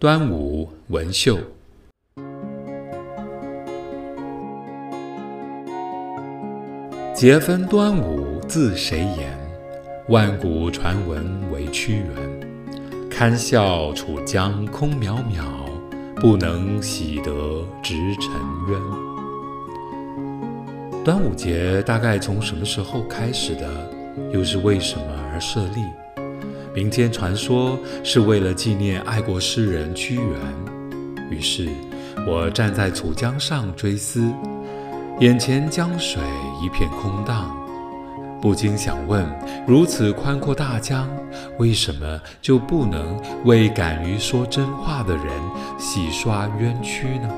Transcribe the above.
端午文秀。节分端午自谁言？万古传闻为屈原。堪笑楚江空渺渺，不能洗得直沉冤。端午节大概从什么时候开始的？又是为什么而设立？民间传说是为了纪念爱国诗人屈原。于是，我站在楚江上追思，眼前江水一片空荡，不禁想问：如此宽阔大江，为什么就不能为敢于说真话的人洗刷冤屈呢？